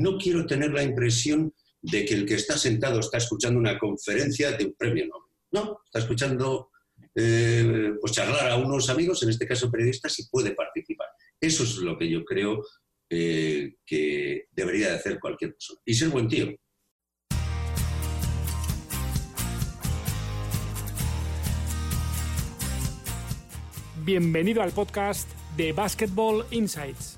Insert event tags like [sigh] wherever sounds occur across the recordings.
no quiero tener la impresión de que el que está sentado está escuchando una conferencia de un premio Nobel. No, está escuchando eh, pues charlar a unos amigos, en este caso periodistas, y puede participar. Eso es lo que yo creo eh, que debería de hacer cualquier persona. Y ser buen tío. Bienvenido al podcast de Basketball Insights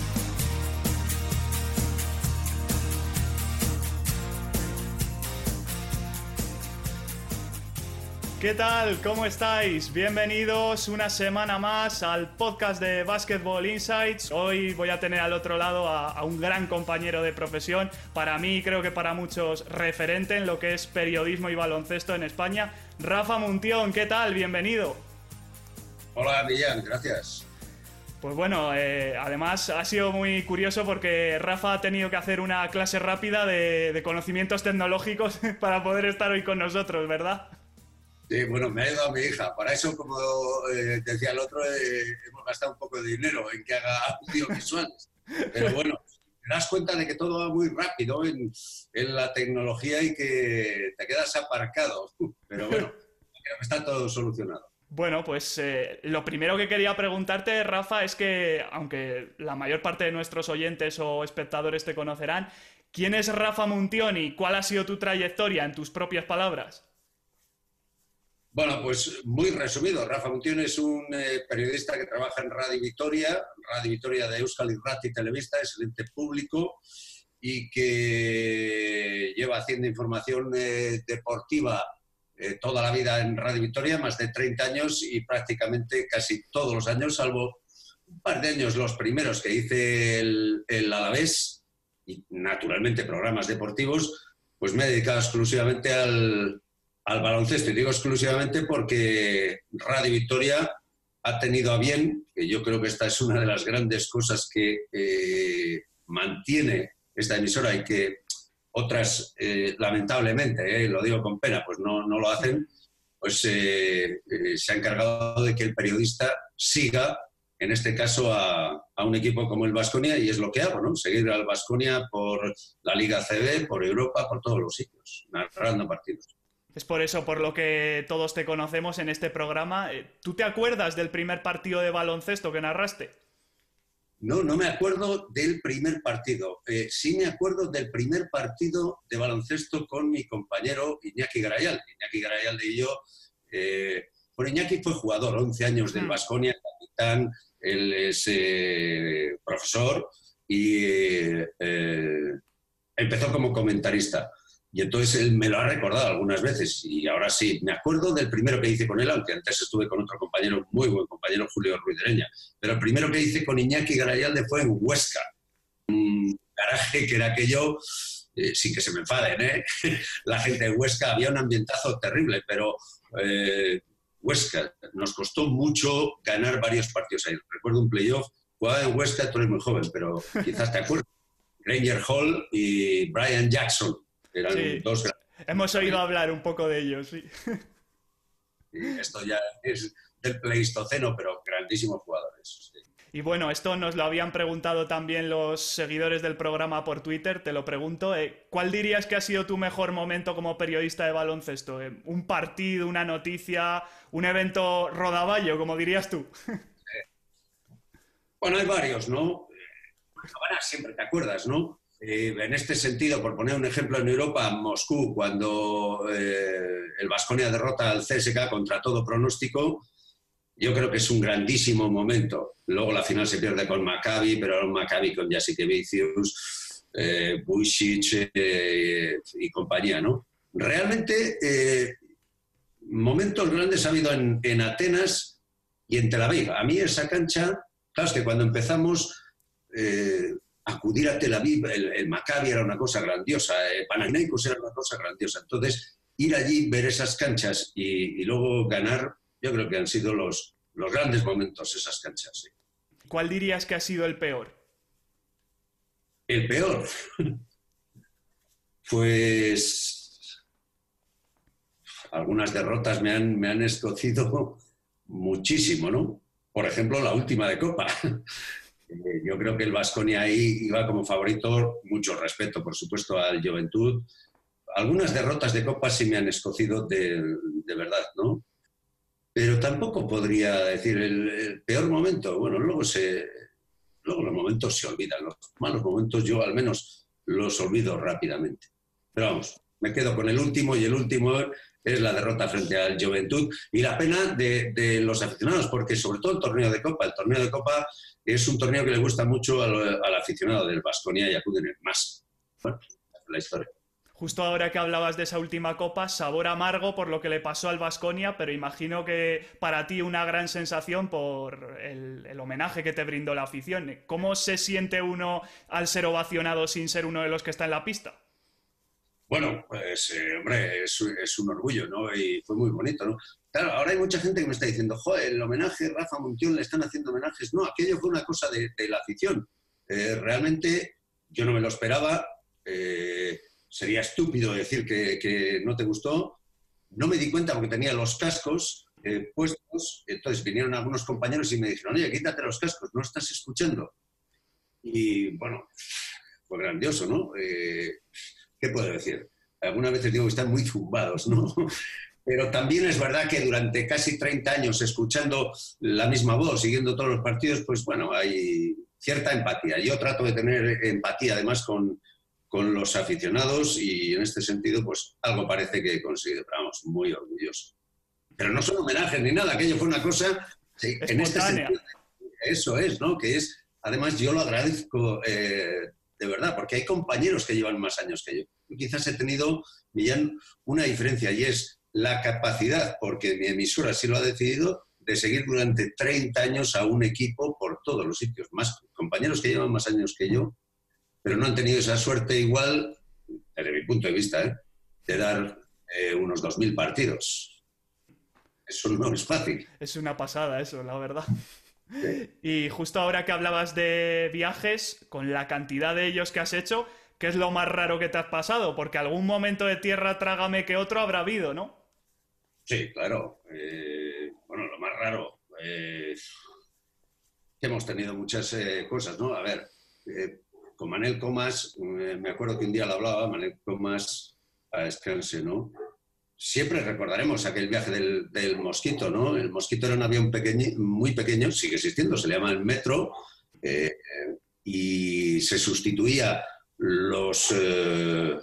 ¿Qué tal? ¿Cómo estáis? Bienvenidos una semana más al podcast de Basketball Insights. Hoy voy a tener al otro lado a, un gran compañero de profesión, para mí creo que para muchos referente en lo que es periodismo y baloncesto en España. Rafa Muntión, ¿qué tal? Bienvenido. Hola, Millán, gracias. Pues bueno, eh, además ha sido muy curioso porque Rafa ha tenido que hacer una clase rápida de conocimientos tecnológicos [laughs] para poder estar hoy con nosotros, ¿verdad? Sí, bueno, me ha ayudado mi hija. Para eso, como eh, decía el otro, eh, hemos gastado un poco de dinero en que haga audiovisuales. Pero bueno, te das cuenta de que todo va muy rápido en, la tecnología y que te quedas aparcado. Pero bueno, está todo solucionado. Bueno, pues eh, lo primero que quería preguntarte, Rafa, es que, aunque la mayor parte de nuestros oyentes o espectadores te conocerán, ¿quién es Rafa Muntión y cuál ha sido tu trayectoria en tus propias palabras? Bueno, pues muy resumido. Rafa Muntión es un eh, periodista que trabaja en Radio Vitoria, Radio Vitoria de Euskal Irrati Televista, excelente público, y que lleva haciendo información eh, deportiva eh, toda la vida en Radio Vitoria, más de 30 años y prácticamente casi todos los años, salvo un par de años los primeros que hice el, el Alavés y naturalmente programas deportivos, pues me he dedicado exclusivamente al, al baloncesto. Y digo exclusivamente porque Radio Victoria ha tenido a bien, que yo creo que esta es una de las grandes cosas que eh, mantiene esta emisora y que otras, eh, lamentablemente, eh, lo digo con pena, pues no, no lo hacen, pues se ha encargado de que el periodista siga, en este caso, a, a un equipo como el Vasconia, y es lo que hago, ¿no? Seguir al Vasconia por la Liga CB, por Europa, por todos los sitios, narrando partidos. Es por eso por lo que todos te conocemos en este programa. Eh, ¿Tú te acuerdas del primer partido de baloncesto que narraste? No, no me acuerdo del primer partido. Eh, sí me acuerdo del primer partido de baloncesto con mi compañero Iñaki Garayalde. Iñaki Garayalde y yo. Eh, bueno, Iñaki fue jugador, 11 años del Vasconia, capitán, él es eh, profesor y empezó como comentarista. Y entonces él me lo ha recordado algunas veces y ahora sí, me acuerdo del primero que hice con él, aunque antes estuve con otro compañero, muy buen compañero, Julio Ruidereña, pero el primero que hice con Iñaki Garayalde fue en Huesca, un garaje que era aquello, eh, sin que se me enfaden, ¿eh? [laughs] la gente de Huesca, había un ambientazo terrible, pero eh, Huesca, nos costó mucho ganar varios partidos ahí. Recuerdo un playoff, jugaba en Huesca, tú eres muy joven, pero quizás te acuerdas, Ranger Hall y Brian Jackson Hemos oído hablar un poco de ellos, sí. esto ya es del Pleistoceno, pero grandísimos jugadores. Y bueno, esto nos lo habían preguntado también los seguidores del programa por Twitter, te lo pregunto. Eh, ¿Cuál dirías que ha sido tu mejor momento como periodista de baloncesto? Eh, ¿Un partido, una noticia, un evento rodaballo, como dirías tú? [laughs] Bueno, hay varios, ¿no? siempre te acuerdas, ¿no? Eh, en este sentido, por poner un ejemplo en Europa, Moscú, cuando eh, el Vasconia derrota al CSK contra todo pronóstico, yo creo que es un grandísimo momento. Luego la final se pierde con Maccabi, pero un Maccabi con Jasikevicius, eh, eh, y compañía, ¿no? Realmente, momentos grandes ha habido en, Atenas y en Tel Aviv. A mí esa cancha, claro, es que cuando empezamos acudir a Tel Aviv, el, Maccabi era una cosa grandiosa, eh, Panathinaikos era una cosa grandiosa. Entonces, ir allí, ver esas canchas y, luego ganar, yo creo que han sido los, los grandes momentos esas canchas. ¿Cuál dirías que ha sido el peor? El peor. [laughs] pues algunas derrotas me han, me han escocido [laughs] muchísimo, ¿no? Por ejemplo, la última de Copa. [laughs] Eh, yo creo que el Vasconia ahí iba como favorito, mucho respeto, por supuesto, al Juventud. Algunas derrotas de Copa sí me han escocido de, verdad, ¿no? Pero tampoco podría decir el, peor momento. Bueno, luego, se, luego los momentos se olvidan. Los malos momentos yo al menos los olvido rápidamente. Pero vamos, me quedo con el último y el último es la derrota frente al Juventud y la pena de, los aficionados, porque sobre todo el torneo de Copa, el torneo de Copa es un torneo que le gusta mucho al, aficionado del Vasconia y acuden más. Bueno, la historia. Justo ahora que hablabas de esa última copa, sabor amargo por lo que le pasó al Vasconia, pero imagino que para ti una gran sensación por el, el, homenaje que te brindó la afición. ¿Cómo se siente uno al ser ovacionado sin ser uno de los que está en la pista? Bueno, pues, eh, hombre, es, un orgullo, ¿no? Y fue muy bonito, ¿no? Claro, ahora hay mucha gente que me está diciendo, joder, el homenaje, Rafa Montión, le están haciendo homenajes. No, aquello fue una cosa de, la afición. Eh, realmente yo no me lo esperaba. Eh, sería estúpido decir que, no te gustó. No me di cuenta porque tenía los cascos puestos. Entonces vinieron algunos compañeros y me dijeron, oye, quítate los cascos, no estás escuchando. Y bueno, fue grandioso, ¿no? ¿qué puedo decir? Algunas veces digo que están muy zumbados, ¿no? Pero también es verdad que durante casi 30 años escuchando la misma voz, siguiendo todos los partidos, pues bueno, hay cierta empatía. Yo trato de tener empatía además con, con los aficionados y en este sentido, pues algo parece que he conseguido, pero vamos, muy orgulloso. Pero no son homenajes ni nada, aquello fue una cosa en este sentido. Eso es, ¿no? Que es, además yo lo agradezco eh, de verdad, porque hay compañeros que llevan más años que yo. Quizás he tenido, Millán, una diferencia y es la capacidad, porque mi emisora sí lo ha decidido, de seguir durante 30 años a un equipo por todos los sitios. Más compañeros que llevan más años que yo, pero no han tenido esa suerte igual, desde mi punto de vista, ¿eh? de dar eh, unos 2.000 partidos. Eso no es fácil. Es una pasada eso, la verdad. Y justo ahora que hablabas de viajes, con la cantidad de ellos que has hecho, ¿qué es lo más raro que te has pasado? Porque algún momento de tierra trágame que otro habrá habido, ¿no? Sí, claro. Eh, bueno, lo más raro. Eh, hemos tenido muchas eh, cosas, ¿no? A ver, con Manel Comas, me acuerdo que un día lo hablaba, Manel Comas a descanse, ¿no? siempre recordaremos aquel viaje del, Mosquito, ¿no? El Mosquito era un avión muy pequeño, sigue existiendo, se le llama el Metro, eh, y se sustituía los, eh,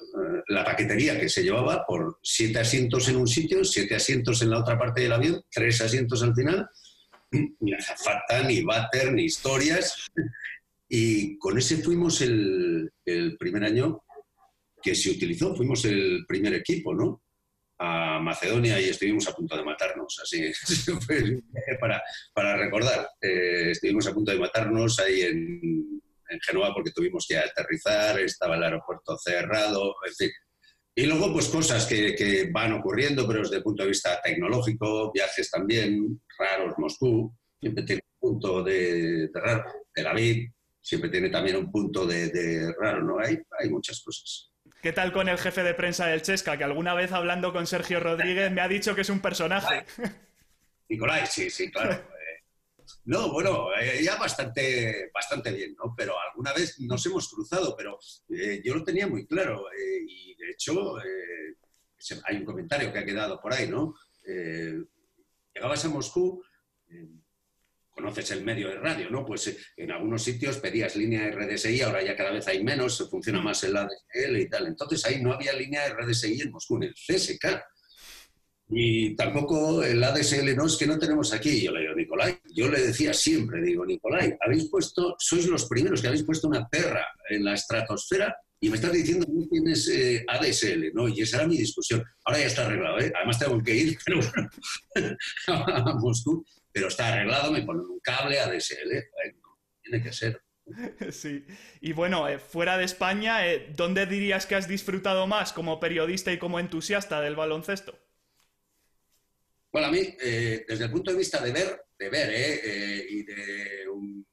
la paquetería que se llevaba por siete asientos en un sitio, siete asientos en la otra parte del avión, tres asientos al final, ni azafata, ni váter, ni historias. Y con ese fuimos el, el primer año que se utilizó, fuimos el primer equipo, ¿no? a Macedonia y estuvimos a punto de matarnos, así [laughs] para, para recordar. Eh, estuvimos a punto de matarnos ahí en, en Genoa porque tuvimos que aterrizar, estaba el aeropuerto cerrado, en fin. Y luego, pues cosas que, que, van ocurriendo, pero desde el punto de vista tecnológico, viajes también raros, Moscú, siempre tiene un punto de, de raro. Tel Aviv siempre tiene también un punto de, de raro, ¿no? Hay, hay muchas cosas. ¿Qué tal con el jefe de prensa del Chesca? Que alguna vez hablando con Sergio Rodríguez me ha dicho que es un personaje. Nicolai, sí, sí, claro. Eh, no, bueno, eh, ya bastante, bastante bien, ¿no? Pero alguna vez nos hemos cruzado, pero eh, yo lo tenía muy claro. y de hecho, hay un comentario que ha quedado por ahí, ¿no? llegabas a Moscú conoces el medio de radio, ¿no? Pues eh, en algunos sitios pedías línea RDSI, ahora ya cada vez hay menos, funciona más el ADSL y tal. Entonces ahí no había línea RDSI en Moscú, en el CSK. Y tampoco el ADSL, no, es que no tenemos aquí. Yo le digo, Nicolai, yo le decía siempre, digo, Nicolai, habéis puesto, sois los primeros que habéis puesto una perra en la estratosfera y me estás diciendo que no tienes eh, ADSL, ¿no? Y esa era mi discusión. Ahora ya está arreglado, ¿eh? Además tengo que ir, [laughs] pero bueno, pero está arreglado, me ponen un cable ADSL, tiene que ser. [laughs] Sí. Y bueno, eh, fuera de España, eh, ¿dónde dirías que has disfrutado más como periodista y como entusiasta del baloncesto? Bueno, a mí, eh, desde el punto de vista de ver, de ver, ¿eh? y de un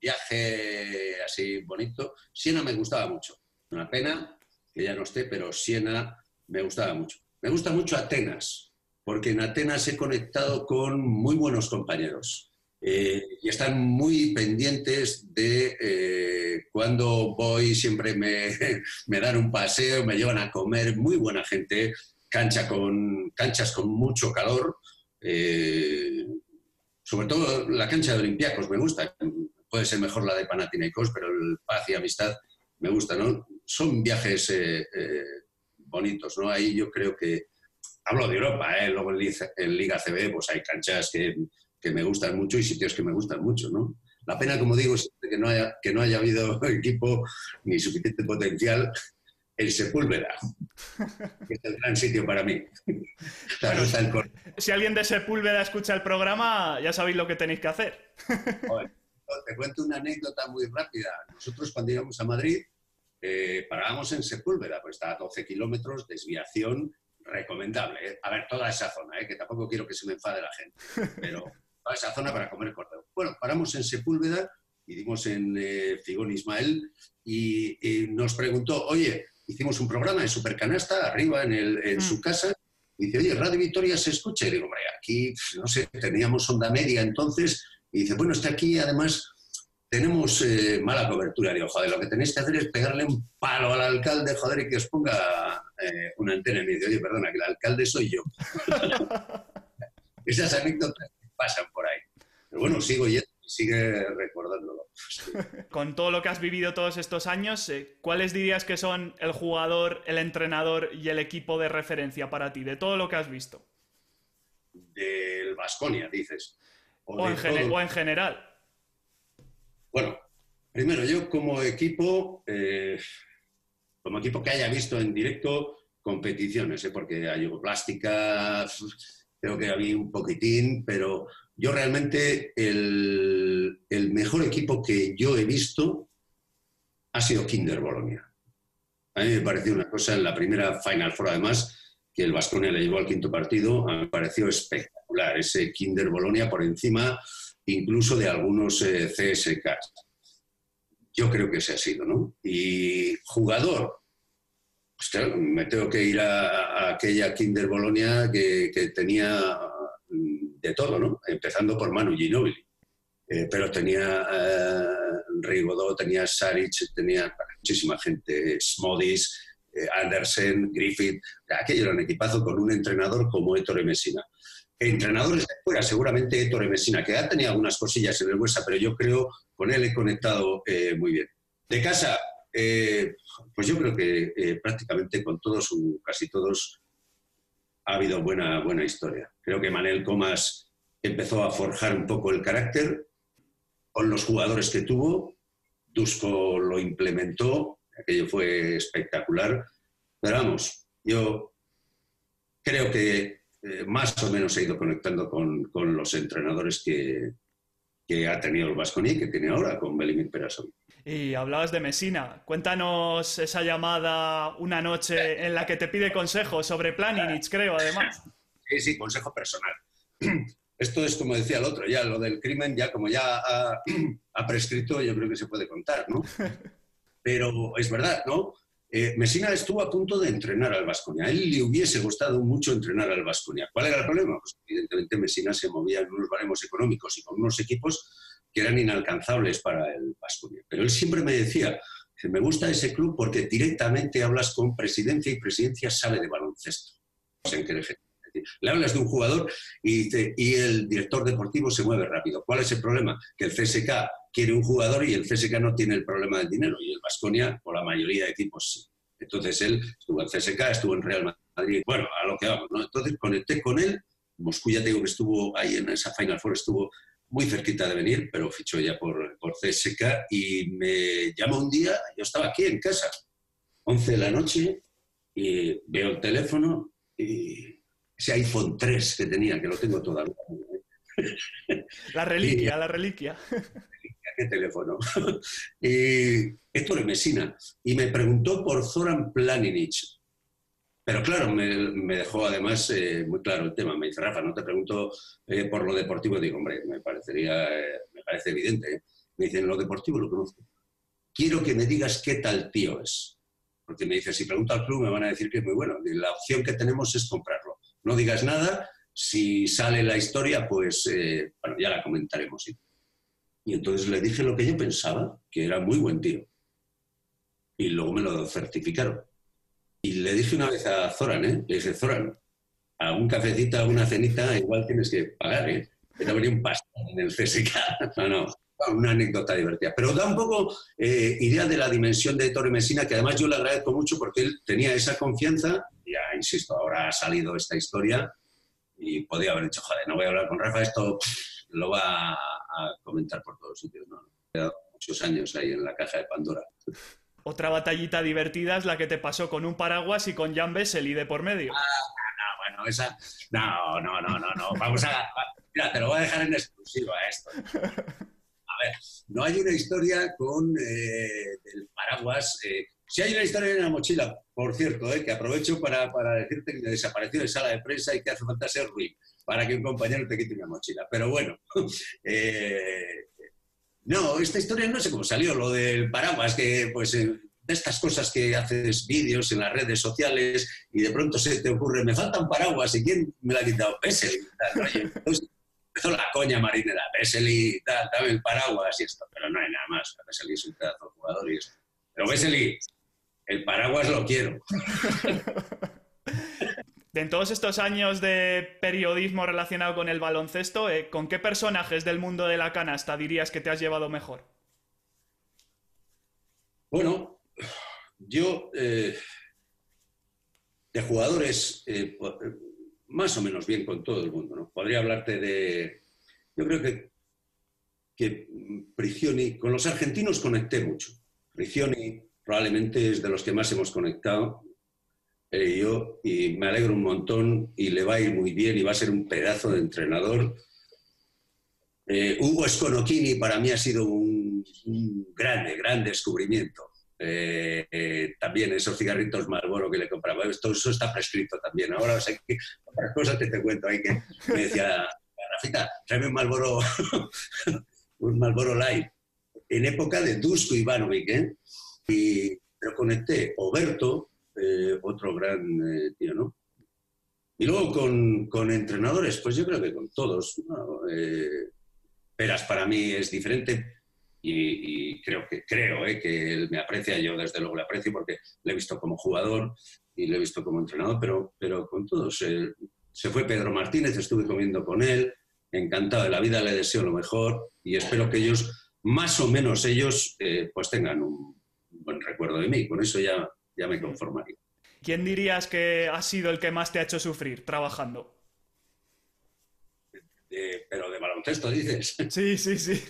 viaje así bonito, Siena me gustaba mucho. Una pena que ya no esté, pero Siena me gustaba mucho. Me gusta mucho Atenas, porque en Atenas he conectado con muy buenos compañeros eh, y están muy pendientes de eh, cuando voy, siempre me, [laughs] dan un paseo, me llevan a comer, muy buena gente, cancha con, canchas con mucho calor, eh, sobre todo la cancha de Olympiacos me gusta, puede ser mejor la de Panathinaikos, pero el paz y amistad me gusta, ¿no? Son viajes bonitos, ¿no? Ahí yo creo que, hablo de Europa, ¿eh? luego en Liga CB pues hay canchas que, que, me gustan mucho y sitios que me gustan mucho, ¿no? La pena, como digo, es que no haya, que no haya habido [laughs] equipo ni suficiente potencial en Sepúlveda, que es el gran sitio para mí. [laughs] Claro, si alguien de Sepúlveda escucha el programa, ya sabéis lo que tenéis que hacer. [laughs] te cuento una anécdota muy rápida. Nosotros cuando íbamos a Madrid, eh, parábamos en Sepúlveda, pues está a 12 kilómetros, desviación recomendable. ¿eh? A ver, toda esa zona, ¿eh? que tampoco quiero que se me enfade la gente, pero toda esa zona para comer cordero. Bueno, paramos en Sepúlveda y dimos en Figón Ismael y, nos preguntó, oye, hicimos un programa en Supercanasta, arriba en, el, en su mm. casa, y dice, oye, Radio Victoria se escucha. Y digo, hombre, aquí, no sé, teníamos onda media entonces, y dice, bueno, está aquí además tenemos eh, mala cobertura. Digo, joder, lo que tenéis que hacer es pegarle un palo al alcalde, joder, y que os ponga eh, una antena. Y me dice, oye, perdona, que el alcalde soy yo. [laughs] Esas anécdotas pasan por ahí. Pero bueno, sigo yendo sigue recordándolo. [laughs] Con todo lo que has vivido todos estos años, eh, ¿cuáles dirías que son el jugador, el entrenador y el equipo de referencia para ti, de todo lo que has visto? Del Vasconia, dices. O, en general. Bueno, primero yo como equipo, eh, como equipo que haya visto en directo competiciones, ¿eh? porque hay plásticas, creo que había un poquitín, pero yo realmente el, mejor equipo que yo he visto ha sido Kinder Bolonia. A mí me pareció una cosa en la primera Final Four, además, que el Vasconia le llevó al quinto partido, me pareció espectacular. Ese Kinder Bolonia por encima incluso de algunos eh. Yo creo que ese ha sido, ¿no? Y jugador, me tengo que ir a, aquella Kinder Bolonia que, tenía de todo, ¿no? Empezando por Manu Ginobili. Eh, pero tenía eh, tenía Saric, tenía muchísima gente, Smodis, eh, Andersen, Griffith. Aquello era un equipazo con un entrenador como Ettore Messina entrenadores de fuera, seguramente Héctor Messina, que ha tenido algunas cosillas en el Huesa, pero yo creo con él he conectado eh, muy bien. De casa, eh, pues yo creo que prácticamente con todos, casi todos, ha habido buena, buena historia. Creo que Manel Comas empezó a forjar un poco el carácter con los jugadores que tuvo. Dusko lo implementó, aquello fue espectacular. Pero vamos, yo creo que eh, más o menos he ido conectando con, los entrenadores que, ha tenido el Vasconi que tiene ahora con Belimir Perasovic. Y hablabas de Mesina. Cuéntanos esa llamada una noche en la que te pide consejo sobre Planinich, creo, además. Sí, sí, consejo personal. [clears throat] Esto es como decía el otro, ya lo del crimen, ya como ya ha, [clears throat] ha prescrito, yo creo que se puede contar, ¿no? [laughs] Pero es verdad, ¿no? Eh, Messina estuvo a punto de entrenar al Vasconia. A él le hubiese gustado mucho entrenar al Vasconia. ¿Cuál era el problema? Pues evidentemente Messina se movía en unos baremos económicos y con unos equipos que eran inalcanzables para el Vasconia. Pero él siempre me decía que me gusta ese club porque directamente hablas con presidencia y presidencia sabe de baloncesto. Le hablas de un jugador y, el director deportivo se mueve rápido. ¿Cuál es el problema? Que el CSK quiere un jugador y el CSK no tiene el problema del dinero y el Vasconia, o la mayoría de equipos, sí. Entonces él estuvo en CSK, estuvo en Real Madrid, bueno, a lo que vamos, ¿no? Entonces conecté con él, Moscú ya digo que estuvo ahí en esa Final Four, estuvo muy cerquita de venir, pero fichó ya por, por CSK y me llama un día, yo estaba aquí en casa, 11 de la noche, y veo el teléfono y ese iPhone 3 que tenía, que lo tengo todavía. La reliquia, la reliquia qué teléfono. [laughs] y Héctor Mesina. Y me preguntó por Zoran Planinich. Pero claro, me, dejó además eh, muy claro el tema. Me dice, Rafa, no te pregunto eh, por lo deportivo. Digo, hombre, me parecería, eh, me parece evidente. Me dicen, lo deportivo lo conozco. Quiero que me digas qué tal tío es. Porque me dice, si pregunto al club me van a decir que es muy bueno. La opción que tenemos es comprarlo. No digas nada. Si sale la historia, pues bueno, ya la comentaremos. Y entonces le dije lo que yo pensaba, que era muy buen tío. Y luego me lo certificaron. Y le dije una vez a Zoran, ¿eh? Le dije, Zoran, a un cafecito, a una cenita, igual tienes que pagar, ¿eh? Te venía un pastel en el CSK. [laughs] No, no, una anécdota divertida. Pero da un poco eh, idea de la dimensión de Torre Messina, que además yo le agradezco mucho porque él tenía esa confianza. Ya, insisto, ahora ha salido esta historia y podía haber dicho, joder, no voy a hablar con Rafa, esto lo va a comentar por todos sitios. No, no. muchos años ahí en la caja de Pandora. Otra batallita divertida es la que te pasó con un paraguas y con Jan Bessel y de por medio. Ah, no, bueno, esa. No, no, no, no, no. Vamos a. Mira, te lo voy a dejar en exclusiva esto. [laughs] A ver, no hay una historia con eh, el paraguas. Eh, sí hay una historia en la mochila, por cierto, eh, que aprovecho para, para, decirte que me desapareció de sala de prensa y que hace falta ser ruin para que un compañero te quite una mochila. Pero bueno, [laughs] no, esta historia no sé cómo salió, lo del paraguas, que pues de estas cosas que haces vídeos en las redes sociales y de pronto se te ocurre, me falta un paraguas y ¿quién me lo ha quitado? Peseli. Entonces empezó la coña marinera, Peseli, dame el paraguas y esto, pero no hay nada más. Peseli es un pedazo de jugador y esto. Pero Peseli, el paraguas lo quiero. [laughs] en todos estos años de periodismo relacionado con el baloncesto, eh, ¿con qué personajes del mundo de la canasta dirías que te has llevado mejor? Bueno, yo eh, de jugadores eh, más o menos bien con todo el mundo, ¿no? Podría hablarte de. Yo creo que, que Prigioni, con los argentinos conecté mucho. Prigioni probablemente es de los que más hemos conectado eh, yo y me alegro un montón y le va a ir muy bien y va a ser un pedazo de entrenador. Eh, Hugo Sconocchini para mí ha sido un, grande, gran descubrimiento. Eh, también esos cigarritos Marlboro que le compraba, esto, eso está prescrito también. Ahora o sea, que, otras cosas que te cuento ahí que me decía, Rafita, tráeme un Marlboro, [laughs] un Marlboro Light, en época de Dusko Ivanovic, ¿eh? Y lo conecté, Oberto, eh, otro gran eh, tío, ¿no? Y luego con, entrenadores, pues yo creo que con todos. Eh, Peras para mí es diferente y, creo que creo que él me aprecia, yo desde luego le aprecio porque le he visto como jugador y le he visto como entrenador, pero, pero con todos. se fue Pedro Martínez, estuve comiendo con él, encantado de la vida, le deseo lo mejor y espero que ellos, más o menos ellos, pues tengan un buen recuerdo de mí. Con eso ya ya me conformaría. ¿Quién dirías que ha sido el que más te ha hecho sufrir trabajando? pero de baloncesto, dices. Sí, sí, sí.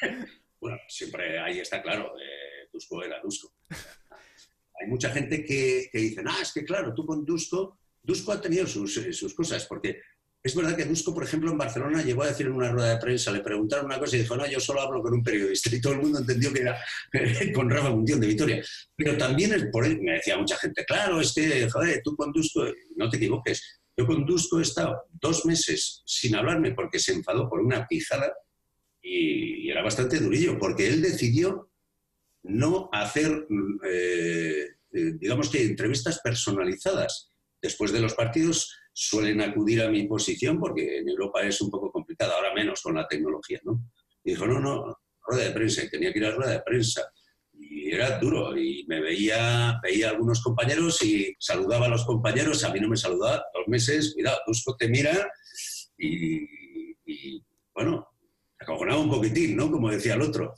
[laughs] bueno, siempre ahí está claro, eh, Dusko era Dusko. [laughs] Hay mucha gente que, que, dice, ah, es que claro, tú con Dusko, Dusko ha tenido sus, eh, sus cosas, porque es verdad que Dusko, por ejemplo, en Barcelona llegó a decir en una rueda de prensa, le preguntaron una cosa y dijo, no, yo solo hablo con un periodista. Y todo el mundo entendió que era [laughs] con Rafa Mundión de Vitoria. Pero también es por él, me decía mucha gente, claro, es que, joder, tú con Dusko, no te equivoques, yo con Dusko he estado dos meses sin hablarme porque se enfadó por una pijada y, era bastante durillo, porque él decidió no hacer, eh, eh, digamos que, entrevistas personalizadas. Después de los partidos suelen acudir a mi posición porque en Europa es un poco complicado, ahora menos con la tecnología, ¿no? Dijo, no, no, rueda de prensa, y tenía que ir a rueda de prensa. Y era duro, y me veía, veía a algunos compañeros y saludaba a los compañeros, a mí no me saludaba, dos meses, cuidado, Dusko te mira y bueno, acojonaba un poquitín, ¿no? Como decía el otro.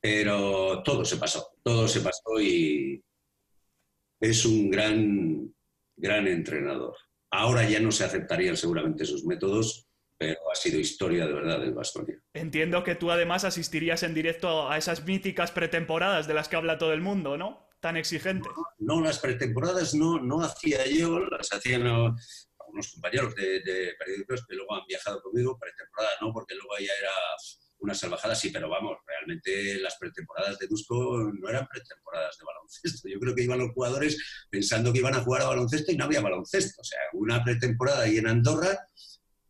Pero todo se pasó, todo se pasó y es un gran, gran entrenador. Ahora ya no se aceptarían seguramente esos métodos, pero ha sido historia de verdad del Bastonia. Entiendo que tú además asistirías en directo a esas míticas pretemporadas de las que habla todo el mundo, ¿no? Tan exigentes. No, las pretemporadas no, no hacía yo, las hacían algunos compañeros de, periódicos que luego han viajado conmigo, pretemporada no, porque luego ya era una salvajada, sí, pero vamos, realmente realmente las pretemporadas de Dusko no eran pretemporadas de baloncesto. Yo creo que iban los jugadores pensando que iban a jugar a baloncesto y no había baloncesto. O sea, una pretemporada ahí en Andorra,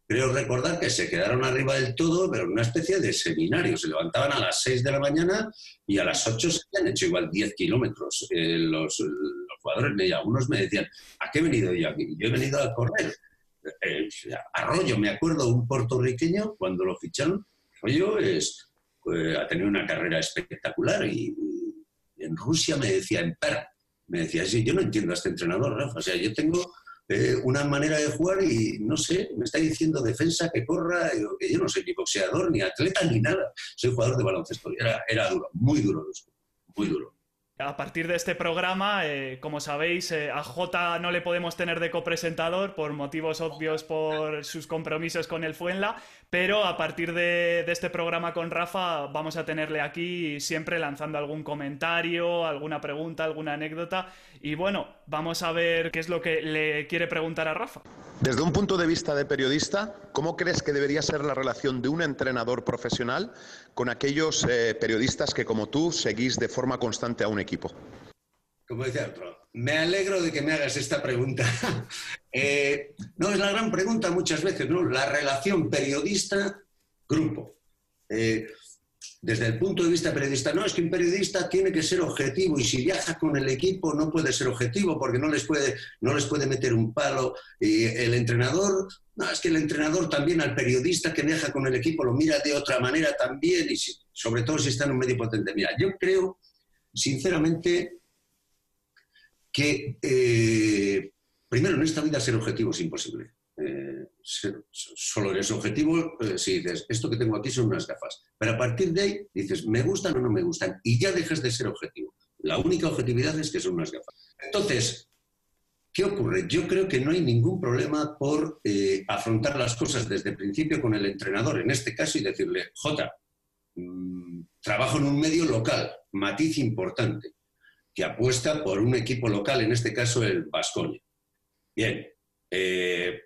creo recordar que se quedaron arriba del todo, pero en una especie de seminario. Se levantaban a las 6 de la mañana y a las 8 se habían hecho igual 10 kilómetros. Eh, los, jugadores, me, algunos me decían, ¿a qué he venido yo aquí? Yo he venido a correr. Eh, Arroyo, me acuerdo, un puertorriqueño, cuando lo ficharon, Arroyo es, pues, ha tenido una carrera espectacular y, en Rusia me decía, en Per, me decía, sí, yo no entiendo a este entrenador, Rafa, o sea, yo tengo eh, una manera de jugar y no sé, me está diciendo defensa que corra, que yo no soy ni boxeador, ni atleta, ni nada, soy jugador de baloncesto, era, era duro, muy duro, muy duro. A partir de este programa, eh, como sabéis, eh, a Jota no le podemos tener de copresentador por motivos obvios por sus compromisos con el Fuenla, pero a partir de, este programa con Rafa vamos a tenerle aquí siempre lanzando algún comentario, alguna pregunta, alguna anécdota y bueno, vamos a ver qué es lo que le quiere preguntar a Rafa. Desde un punto de vista de periodista, ¿cómo crees que debería ser la relación de un entrenador profesional con aquellos eh, periodistas que como tú seguís de forma constante a un equipo? Como decía otro, me alegro de que me hagas esta pregunta. [laughs] Eh, no, es la gran pregunta muchas veces, ¿no? La relación periodista-grupo. Eh, desde el punto de vista periodista, no, es que un periodista tiene que ser objetivo y si viaja con el equipo no puede ser objetivo porque no les puede, no les puede meter un palo. Y el entrenador, no, es que el entrenador también al periodista que viaja con el equipo lo mira de otra manera también y sobre todo si está en un medio potente. Mira, yo creo, sinceramente, que eh, primero en esta vida ser objetivo es imposible. Eh, solo eres objetivo eh, si dices, esto que tengo aquí son unas gafas. Pero a partir de ahí dices, ¿me gustan o no me gustan? Y ya dejas de ser objetivo. La única objetividad es que son unas gafas. Entonces, ¿qué ocurre? Yo creo que no hay ningún problema por eh, afrontar las cosas desde el principio con el entrenador, en este caso, y decirle, Jota, mm, trabajo en un medio local, matiz importante, que apuesta por un equipo local, en este caso el Vascoña. Bien, eh,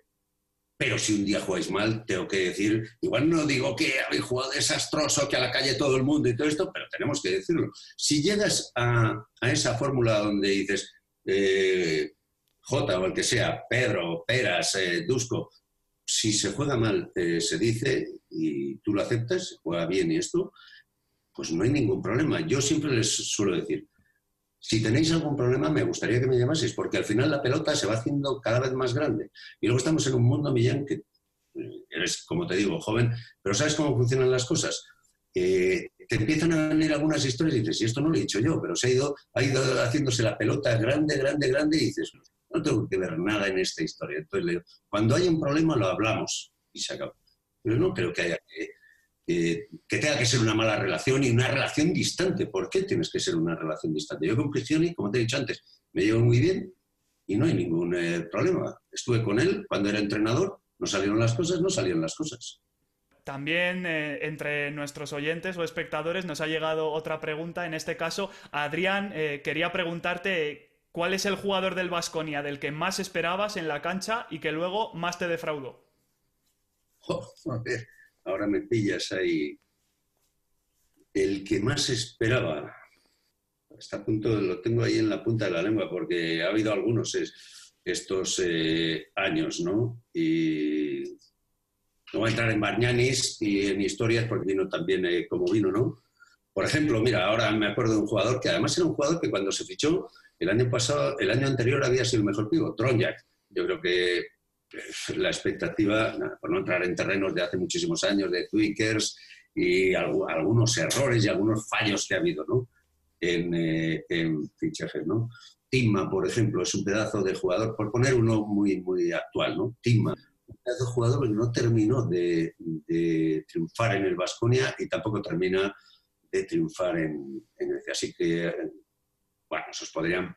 pero si un día jugáis mal, tengo que decir, igual no digo que habéis jugado desastroso, que a la calle todo el mundo y todo esto, pero tenemos que decirlo. Si llegas a, esa fórmula donde dices, eh, J o el que sea, Pedro, Peras, eh, si se juega mal, eh, se dice y tú lo aceptas, juega bien y esto, pues no hay ningún problema. Yo siempre les suelo decir, si tenéis algún problema, me gustaría que me llamaseis, porque al final la pelota se va haciendo cada vez más grande. Y luego estamos en un mundo, Millán, que eh, eres, como te digo, joven, pero ¿sabes cómo funcionan las cosas? te empiezan a venir algunas historias y dices, y esto no lo he dicho yo, pero se ha ido, ha ido haciéndose la pelota grande, grande, grande, y dices, no tengo que ver nada en esta historia. Entonces le digo, cuando hay un problema lo hablamos y se acaba. Pero no creo que haya que que tenga que ser una mala relación y una relación distante. ¿Por qué tienes que ser una relación distante? Yo con Cristiani, como te he dicho antes, me llevo muy bien y no hay ningún eh, problema. Estuve con él cuando era entrenador, no salieron las cosas, no salieron las cosas. También eh, entre nuestros oyentes o espectadores nos ha llegado otra pregunta. En este caso, Adrián eh, quería preguntarte cuál es el jugador del Vasconia del que más esperabas en la cancha y que luego más te defraudó. [laughs] ahora me pillas ahí. El que más esperaba, hasta punto lo tengo ahí en la punta de la lengua, porque ha habido algunos estos eh, años, ¿no? Y no voy a entrar en Barñanis y en historias, porque vino también eh, como vino, ¿no? Por ejemplo, mira, ahora me acuerdo de un jugador que además era un jugador que cuando se fichó el año pasado, el año anterior había sido el mejor pivo, Tronjak. Yo creo que la expectativa, por no entrar en terrenos de hace muchísimos años, de tweakers y algunos errores y algunos fallos que ha habido ¿no? en, eh, en fichajes. ¿no? Timma, por ejemplo, es un pedazo de jugador, por poner uno muy, muy actual, ¿no? Timma, un pedazo de jugador que no terminó de, triunfar en el Vasconia y tampoco termina de triunfar en, en el Así que, bueno, esos podrían,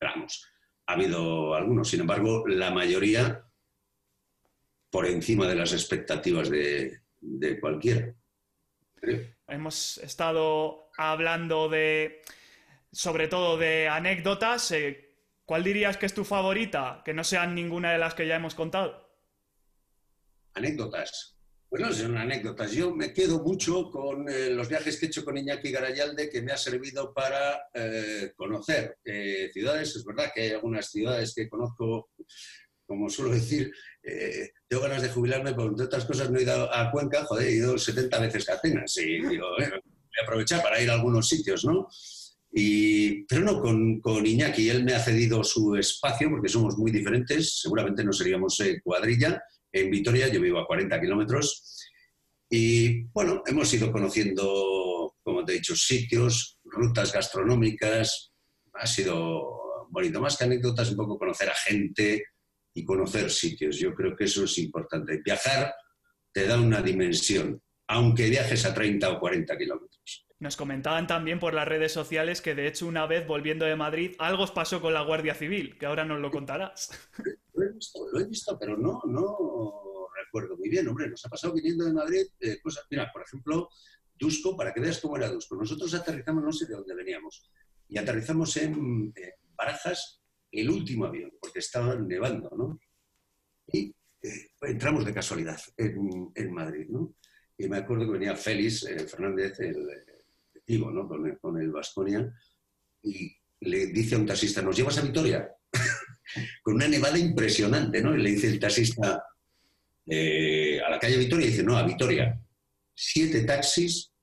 vamos, ha habido algunos, sin embargo, la mayoría por encima de las expectativas de, cualquiera. Hemos estado hablando de, sobre todo de anécdotas. Eh, ¿Cuál dirías que es tu favorita? Que no sean ninguna de las que ya hemos contado. Anécdotas. Bueno, son anécdotas. Yo me quedo mucho con eh, los viajes que he hecho con Iñaki Garayalde, que me ha servido para eh, conocer ciudades. Es verdad que hay algunas ciudades que conozco, como suelo decir, tengo ganas de jubilarme, pero entre otras cosas no he ido a Cuenca, joder, he ido 70 veces a Atenas. Y digo, voy a aprovechar para ir a algunos sitios, ¿no? Y, pero no, con, con, Iñaki, él me ha cedido su espacio porque somos muy diferentes, seguramente no seríamos cuadrilla, en Vitoria, yo vivo a 40 kilómetros. Y bueno, hemos ido conociendo, como te he dicho, sitios, rutas gastronómicas. Ha sido bonito, más que anécdotas, un poco conocer a gente y conocer sitios. Yo creo que eso es importante. Viajar te da una dimensión, aunque viajes a 30 o 40 kilómetros. Nos comentaban también por las redes sociales que de hecho una vez volviendo de Madrid algo os pasó con la Guardia Civil, que ahora nos lo contarás. Lo he visto, lo he visto, pero no, no recuerdo muy bien. Hombre, nos ha pasado viniendo de Madrid eh, cosas. Mira, por ejemplo, Dusco, para que veas cómo era Dusco. Nosotros aterrizamos, no sé de dónde veníamos, y aterrizamos en Barajas el último avión, porque estaba nevando, ¿no? Y eh, entramos de casualidad en, Madrid, ¿no? Y me acuerdo que venía Félix eh, Fernández, el, el ¿no? Con, el Vasconia, y le dice a un taxista, ¿nos llevas a Vitoria? [laughs] con una nevada impresionante, ¿no? Y le dice el taxista eh, a la calle Vitoria, y dice, no, a Vitoria. Siete taxis,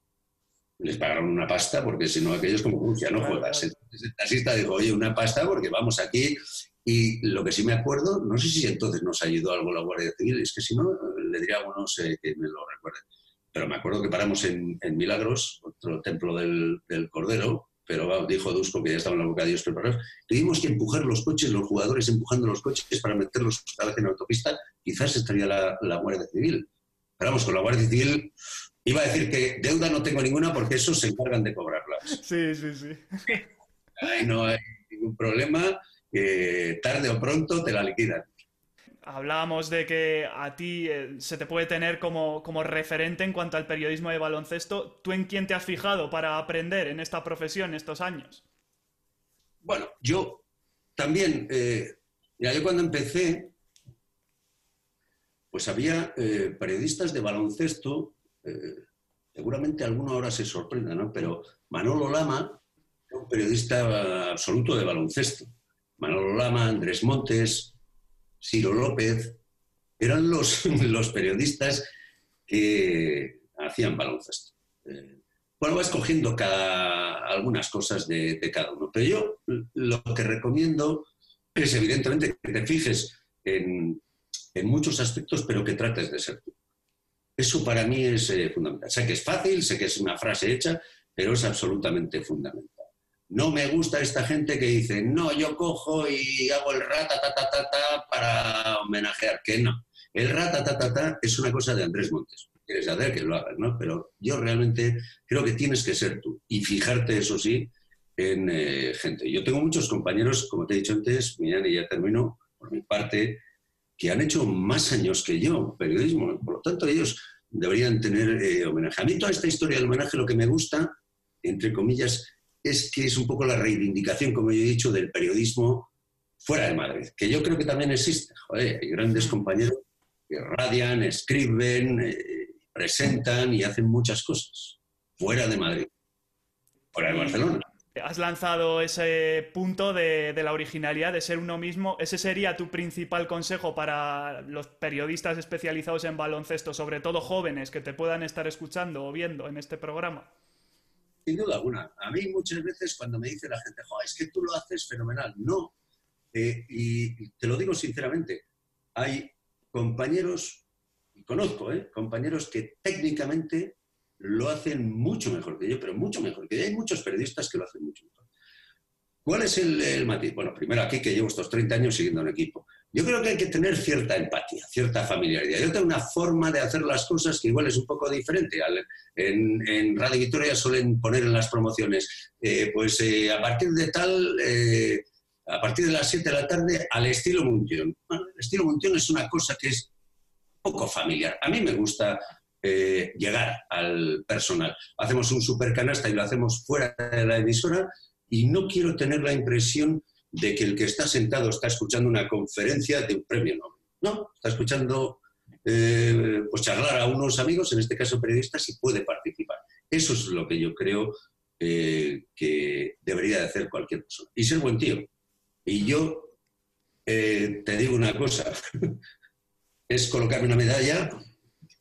les pagaron una pasta, porque si no, aquellos como Rusia, no juegas. el taxista dijo, oye, una pasta porque vamos aquí. Y lo que sí me acuerdo, no sé si entonces nos ayudó algo la Guardia Civil, es que si no, le diría a uno que me lo recuerde pero me acuerdo que paramos en, Milagros, otro templo del, Cordero, pero dijo Dusko que ya estaba en la boca de Dios preparados. Tuvimos que empujar los coches, los jugadores empujando los coches para meterlos otra vez en autopista, quizás estaría la, la Guardia Civil. Pero vamos, con la Guardia Civil iba a decir que deuda no tengo ninguna porque esos se encargan de cobrarlas. Sí, sí, sí. Ahí no hay ningún problema, tarde o pronto te la liquidan hablábamos de que a ti eh, se te puede tener como, referente en cuanto al periodismo de baloncesto. ¿Tú en quién te has fijado para aprender en esta profesión estos años? Bueno, yo también, eh, yo cuando empecé, pues había eh, periodistas de baloncesto, seguramente alguno ahora se sorprenda, ¿no? Pero Manolo Lama, un periodista absoluto de baloncesto. Manolo Lama, Andrés Montes, Ciro López, eran los, [laughs] los periodistas que hacían baloncesto. Eh, bueno, va escogiendo cada, algunas cosas de, cada uno, pero yo lo que recomiendo es evidentemente que te fijes en, muchos aspectos, pero que trates de ser tú. Eso para mí es eh, fundamental. Sé que es fácil, sé que es una frase hecha, pero es absolutamente fundamental. No me gusta esta gente que dice, no, yo cojo y hago el rata para homenajear, que no. El rata es una cosa de Andrés Montes. Quieres hacer que lo hagas, ¿no? Pero yo realmente creo que tienes que ser tú y fijarte, eso sí, en eh, gente. Yo tengo muchos compañeros, como te he dicho antes, Millán, y ya termino por mi parte, que han hecho más años que yo periodismo. Por lo tanto, ellos deberían tener eh, homenaje. A mí toda esta historia del homenaje lo que me gusta, entre comillas, es que es un poco la reivindicación, como yo he dicho, del periodismo fuera de Madrid, que yo creo que también existe. hay grandes compañeros que radian, escriben, eh, presentan y hacen muchas cosas fuera de Madrid, fuera de Barcelona. Has lanzado ese punto de, la originalidad, de ser uno mismo. ¿Ese sería tu principal consejo para los periodistas especializados en baloncesto, sobre todo jóvenes que te puedan estar escuchando o viendo en este programa? Sin duda alguna. A mí muchas veces cuando me dice la gente, es que tú lo haces fenomenal. No. Eh, y te lo digo sinceramente, hay compañeros, y conozco, ¿eh? compañeros que técnicamente lo hacen mucho mejor que yo, pero mucho mejor que yo. Hay muchos periodistas que lo hacen mucho mejor. ¿Cuál es el, el matiz? Bueno, primero aquí que llevo estos 30 años siguiendo un equipo. Yo creo que hay que tener cierta empatía, cierta familiaridad. Yo tengo una forma de hacer las cosas que igual es un poco diferente. En, Radio Victoria suelen poner en las promociones, eh, pues eh, a partir de tal, eh, a partir de las 7 de la tarde, al estilo Munción. el estilo Munción es una cosa que es poco familiar. A mí me gusta llegar al personal. Hacemos un supercanasta y lo hacemos fuera de la emisora y no quiero tener la impresión de que el que está sentado está escuchando una conferencia de un premio Nobel. No, está escuchando eh, pues charlar a unos amigos, en este caso periodistas, y puede participar. Eso es lo que yo creo eh, que debería de hacer cualquier persona. Y ser buen tío. Y yo te digo una cosa, [laughs] es colocarme una medalla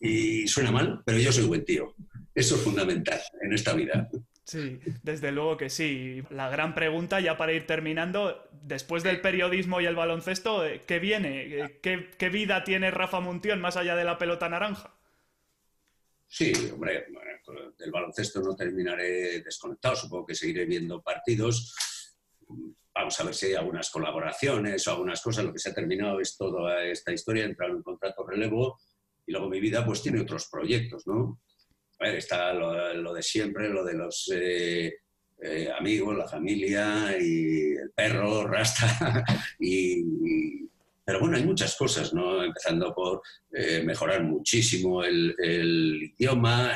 y suena mal, pero yo soy buen tío. Eso es fundamental en esta vida. Sí, desde luego que sí. La gran pregunta, ya para ir terminando, después del periodismo y el baloncesto, eh, ¿qué viene? ¿Qué, vida tiene Rafa Muntión más allá de la pelota naranja? Sí, hombre, del baloncesto no terminaré desconectado, supongo que seguiré viendo partidos. Vamos a ver si hay algunas colaboraciones o algunas cosas. Lo que se ha terminado es toda esta historia, entrar en un contrato relevo y luego mi vida pues tiene otros proyectos, ¿no? está lo, de siempre, lo de los eh, eh, amigos, la familia y el perro, Rasta. [laughs] y, pero bueno, hay muchas cosas, ¿no? Empezando por eh, mejorar muchísimo el, idioma.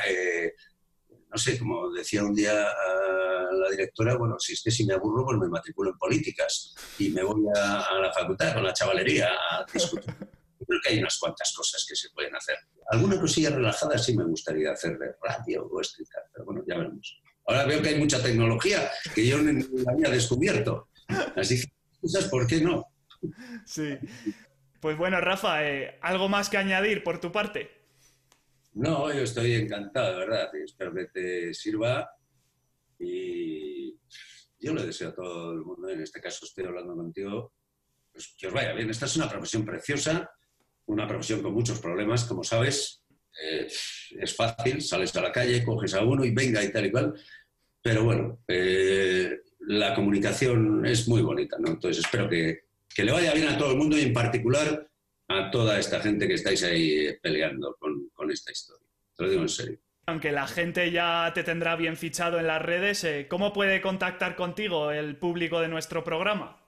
no sé, como decía un día la directora, bueno, si es que si me aburro, pues me matriculo en políticas y me voy a, a la facultad con la chavalería a discutir. [laughs] Creo que hay unas cuantas cosas que se pueden hacer. Alguna cosilla relajada sí me gustaría hacer de radio o escrita, pero bueno, ya veremos. Ahora veo que hay mucha tecnología que yo no había descubierto. Así que, ¿sabes por qué no? Sí. Pues bueno, Rafa, eh, ¿algo más que añadir por tu parte? No, yo estoy encantado, de verdad. espero que te sirva. Y yo le deseo a todo el mundo, en este caso estoy hablando contigo, pues que os vaya bien. Esta es una profesión preciosa una profesión con muchos problemas, como sabes. Eh, es fácil, sales a la calle, coges a uno y venga y tal y cual. Pero bueno, eh, la comunicación es muy bonita, ¿no? Entonces espero que, le vaya bien a todo el mundo y en particular a toda esta gente que estáis ahí peleando con, esta historia. Te lo digo en serio. Aunque la gente ya te tendrá bien fichado en las redes, eh, ¿cómo puede contactar contigo el público de nuestro programa?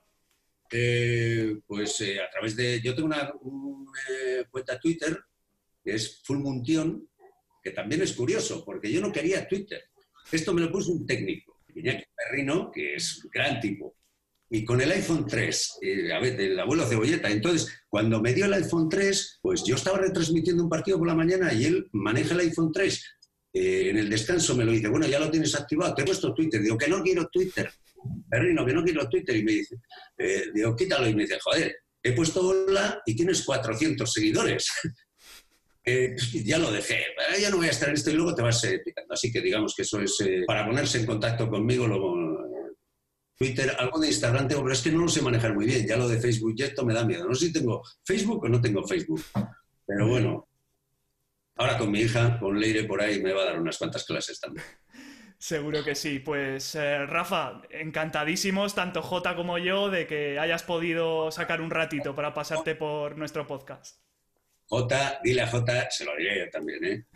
Eh, pues eh, a través de... Yo tengo una, eh, cuenta Twitter que es Fulmuntion, que también es curioso, porque yo no quería Twitter. Esto me lo puso un técnico, Perrino, que es un gran tipo. Y con el iPhone 3, a ver, del abuelo Cebolleta. Entonces, cuando me dio el iPhone 3, pues yo estaba retransmitiendo un partido por la mañana y él maneja el iPhone 3. en el descanso me lo dice, bueno, ya lo tienes activado, te he puesto Twitter. Digo, que no quiero Twitter. Perrino, que no quiero Twitter. Y me dice, eh, digo, quítalo. Y me dice, joder, he puesto hola y tienes 400 seguidores. [laughs] Eh, ya lo dejé, ya no voy a estar en esto y luego te vas eh, picando. Así que digamos que eso es para ponerse en contacto conmigo. Twitter, algo de Instagram tengo, pero es que no lo sé manejar muy bien. Ya lo de Facebook y esto me da miedo. No sé si tengo Facebook o no tengo Facebook. Pero bueno, ahora con mi hija, con Leire por ahí, me va a dar unas cuantas clases también. Seguro que sí. Pues eh, Rafa, encantadísimos, tanto J como yo, de que hayas podido sacar un ratito para pasarte por nuestro podcast. J, dile a J, se lo diré yo también, ¿eh?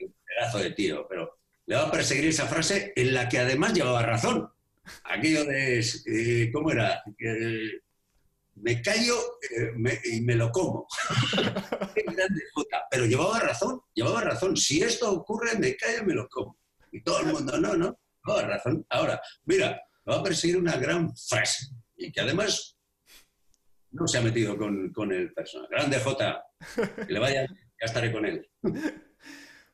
Un pedazo de tío, pero le va a perseguir esa frase en la que además llevaba razón. Aquello de, eh, ¿cómo era? me callo eh, y me lo como. [laughs] J, pero llevaba razón, llevaba razón. Si esto ocurre, me callo y me lo como. Y todo el mundo, no, no, no, razón. Ahora, mira, va a perseguir una gran frase y que además no se ha metido con, el personaje. Grande J, que le vaya, ya estaré con él.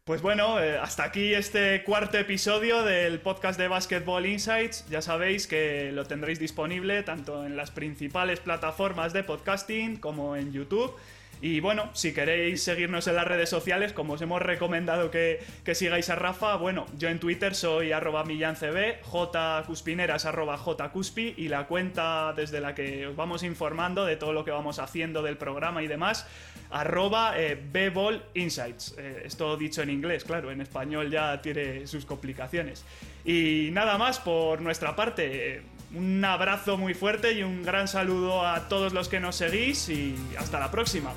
Pues bueno, eh, hasta aquí este cuarto episodio del podcast de Basketball Insights. Ya sabéis que lo tendréis disponible tanto en las principales plataformas de podcasting como en YouTube. Y bueno, si queréis seguirnos en las redes sociales, como os hemos recomendado que, sigáis a Rafa, bueno, yo en Twitter soy arroba millancb, jcuspineras arroba jcuspi y la cuenta desde la que os vamos informando de todo lo que vamos haciendo del programa y demás, arroba eh, insights. Eh, esto dicho en inglés, claro, en español ya tiene sus complicaciones. Y nada más por nuestra parte. Un abrazo muy fuerte y un gran saludo a todos los que nos seguís y hasta la próxima.